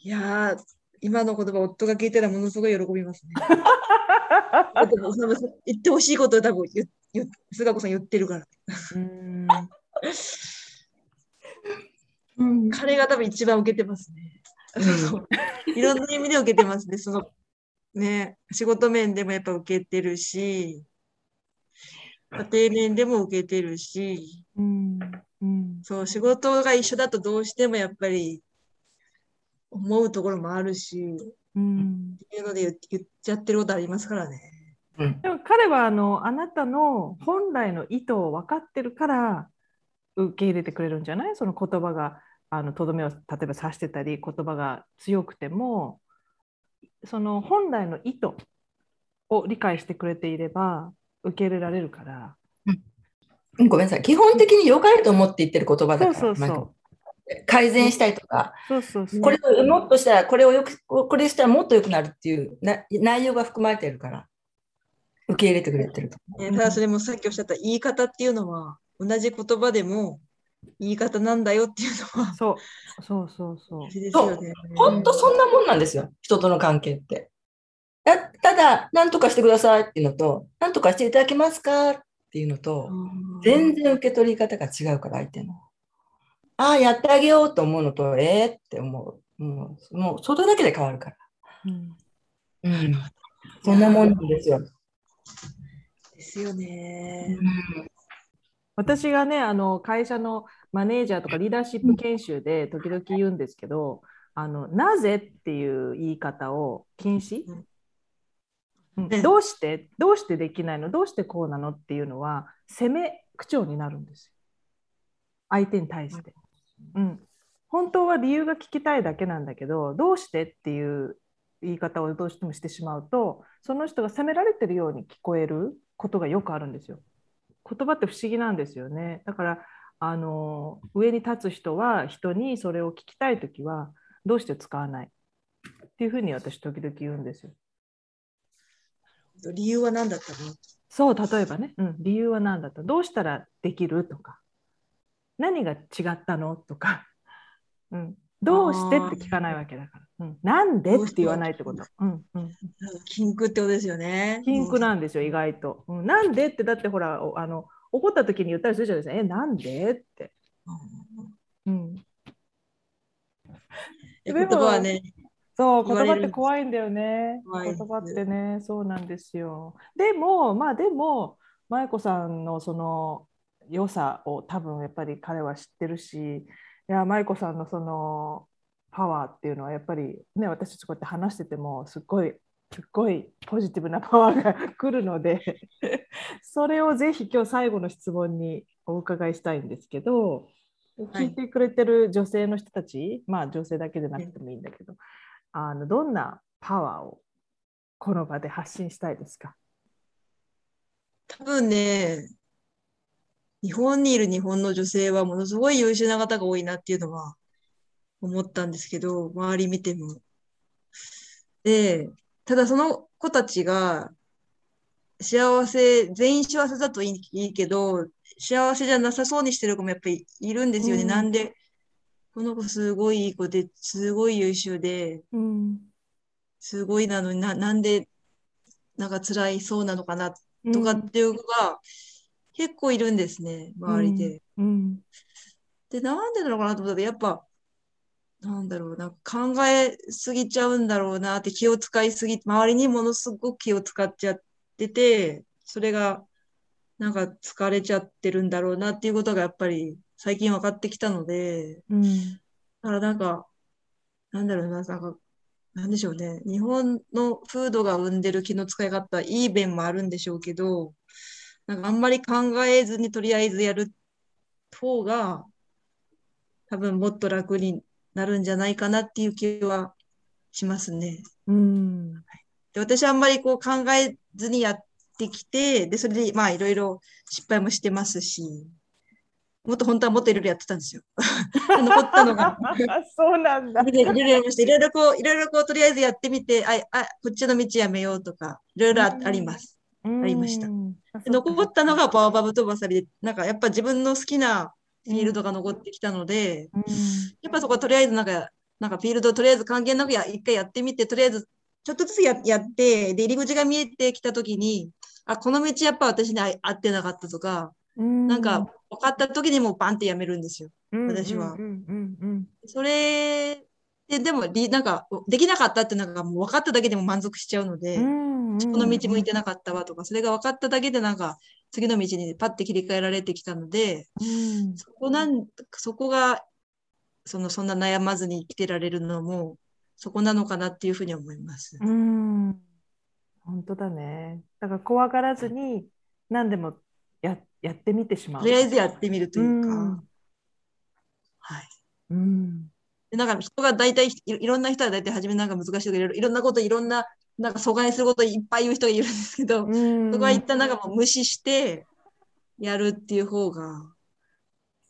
いや今の言葉、夫が聞いたらものすごい喜びますね。言ってほしいことを多分言、言菅子さん言ってるから。うん、彼が多分一番受けてますね。いろんな意味で受けてますね。そのね、仕事面でもやっぱ受けてるし、家庭面でも受けてるし、うん。うん、そう仕事が一緒だとどうしてもやっぱり思うところもあるし、うん、っていうので言言っちゃってることありますからね。でも彼はあのあなたの本来の意図を分かってるから受け入れてくれるんじゃない？その言葉があのとどめを例えば指してたり言葉が強くても。その本来の意図を理解してくれていれば受け入れられるから、ごめんなさい。基本的に良かれと思って言ってる言葉だから。そうそうそうまあ改善したいとか、そうそうそう。これをもっとしたら、これをよく、これしたらもっと良くなるっていうな内容が含まれてるから、受け入れてくれてると。ねただそれもさっきおっしゃった言い方っていうのは、同じ言葉でも言い方なんだよっていうのは、そうそうそうそう。大事ですよね。本当そんなもんなんですよ、人との関係って。たただ、何とかしてくださいっていうのと、何とかしていただけますか？っていうのと、全然受け取り方が違うから、相手の。ああ、やってあげようと思うのと、ええって思う。もう、もう、それだけで変わるから。うんうん。そんなもんなんですよ。ですよね。私がね、あの会社のマネージャーとかリーダーシップ研修で時々言うんですけど、あのなぜ？っていう言い方を禁止、うんうんどうしてどうしてできないの？どうしてこうなの？っていうのは責め口調になるんですよ。相手に対して。うん、本当は理由が聞きたいだけなんだけどどうしてっていう言い方をどうしてもしてしまうとその人が責められてるように聞こえることがよくあるんですよ。言葉って不思議なんですよね。だからあの上に立つ人は人にそれを聞きたいときはどうして使わない？っていうふうに私時々言うんですよ。理由は何だったの？そう例えばね、うん、理由は何だった？どうしたらできるとか。何が違ったのとか、うん、どうしてって聞かないわけだから、うん、なんでって言わないってこと。うん。うん、禁句ってことですよね。禁句なんですよ、意外と。うん、なんでって、だってほら、おあの怒った時に言ったりするじゃないですか。え、なんでって。うん、え言葉はね、そう、言葉って怖いんだよね。言葉ってね、そうなんですよ。でも、まあでも、舞子さんのその良さを多分やっぱり彼は知ってるし、いや、舞子さんのそのパワーっていうのはやっぱりね、私たちこうやって話してても、すっごい、すっごいポジティブなパワーが 来るので、それをぜひ今日最後の質問にお伺いしたいんですけど、はい聞いてくれてる女性の人たち、まあ女性だけでなくてもいいんだけど、あのどんなパワーをこの場で発信したいですか？多分ね、日本にいる日本の女性はものすごい優秀な方が多いなっていうのは思ったんですけど、周り見ても。で、ただその子たちが幸せ、全員幸せだといいけど、幸せじゃなさそうにしてる子もやっぱりいるんですよね。うんなんで、この子すごいいい子で、すごい優秀で、うん。すごいなのにな、なんで、なんか辛いそうなのかなとかっていう子が結構いるんですね、周りで。うん。で、なんでなのかなと思ったら、やっぱ、なんだろうな、考えすぎちゃうんだろうなって気を使いすぎ、周りにものすごく気を使っちゃってて、それがなんか疲れちゃってるんだろうなっていうことがやっぱり最近分かってきたので、うんだからなんか、なんだろうな、なんか、なんでしょうね。日本の風土が生んでる気の使い方、いい面もあるんでしょうけど、なんかあんまり考えずにとりあえずやる方が、多分もっと楽になるんじゃないかなっていう気はしますね。うんで、私はあんまりこう考えずにやってきて、で、それでまあいろいろ失敗もしてますし、もっと本当はもっといろいろやってたんですよ。残ったのが。そうなんだ。いろいろやりましたいろいろこう、いろいろこう、とりあえずやってみて、あ、あ、こっちの道やめようとか、いろいろああります。ありました残ったのがバオバブとバサリで、なんかやっぱ自分の好きなフィールドが残ってきたので、うんやっぱそこはとりあえずなんか、なんかフィールドとりあえず関係なくや一回やってみて、とりあえずちょっとずつややって、で、入り口が見えてきたときに、あ、この道やっぱ私に合合ってなかったとか、なんか分かった時にもうバンってやめるんですよ。私はうんうんうんそれで、でもり、なんか、できなかったってなんかもう分かっただけでも満足しちゃうので、うんうんこの道向いてなかったわとか、それが分かっただけでなんか、次の道にパッて切り替えられてきたので、うんそこなん、そこが、その、そんな悩まずに生きてられるのも、そこなのかなっていうふうに思います。うん本当だね。だから怖がらずに何でもややってみてしまう。とりあえずやってみるというか、うんはい。うんでなんか人が大体い、いろんな人は大体初めなんか難しいとかいろいろんなこと、いろんな、なんか阻害することいっぱい言う人がいるんですけど、うんそこは一旦なんかもう無視して、やるっていう方が、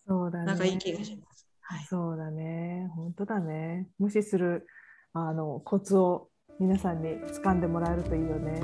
そうだね。なんかいい気がします。はい。そうだね。本当だね。無視するあのコツを皆さんに掴んでもらえるといいよね。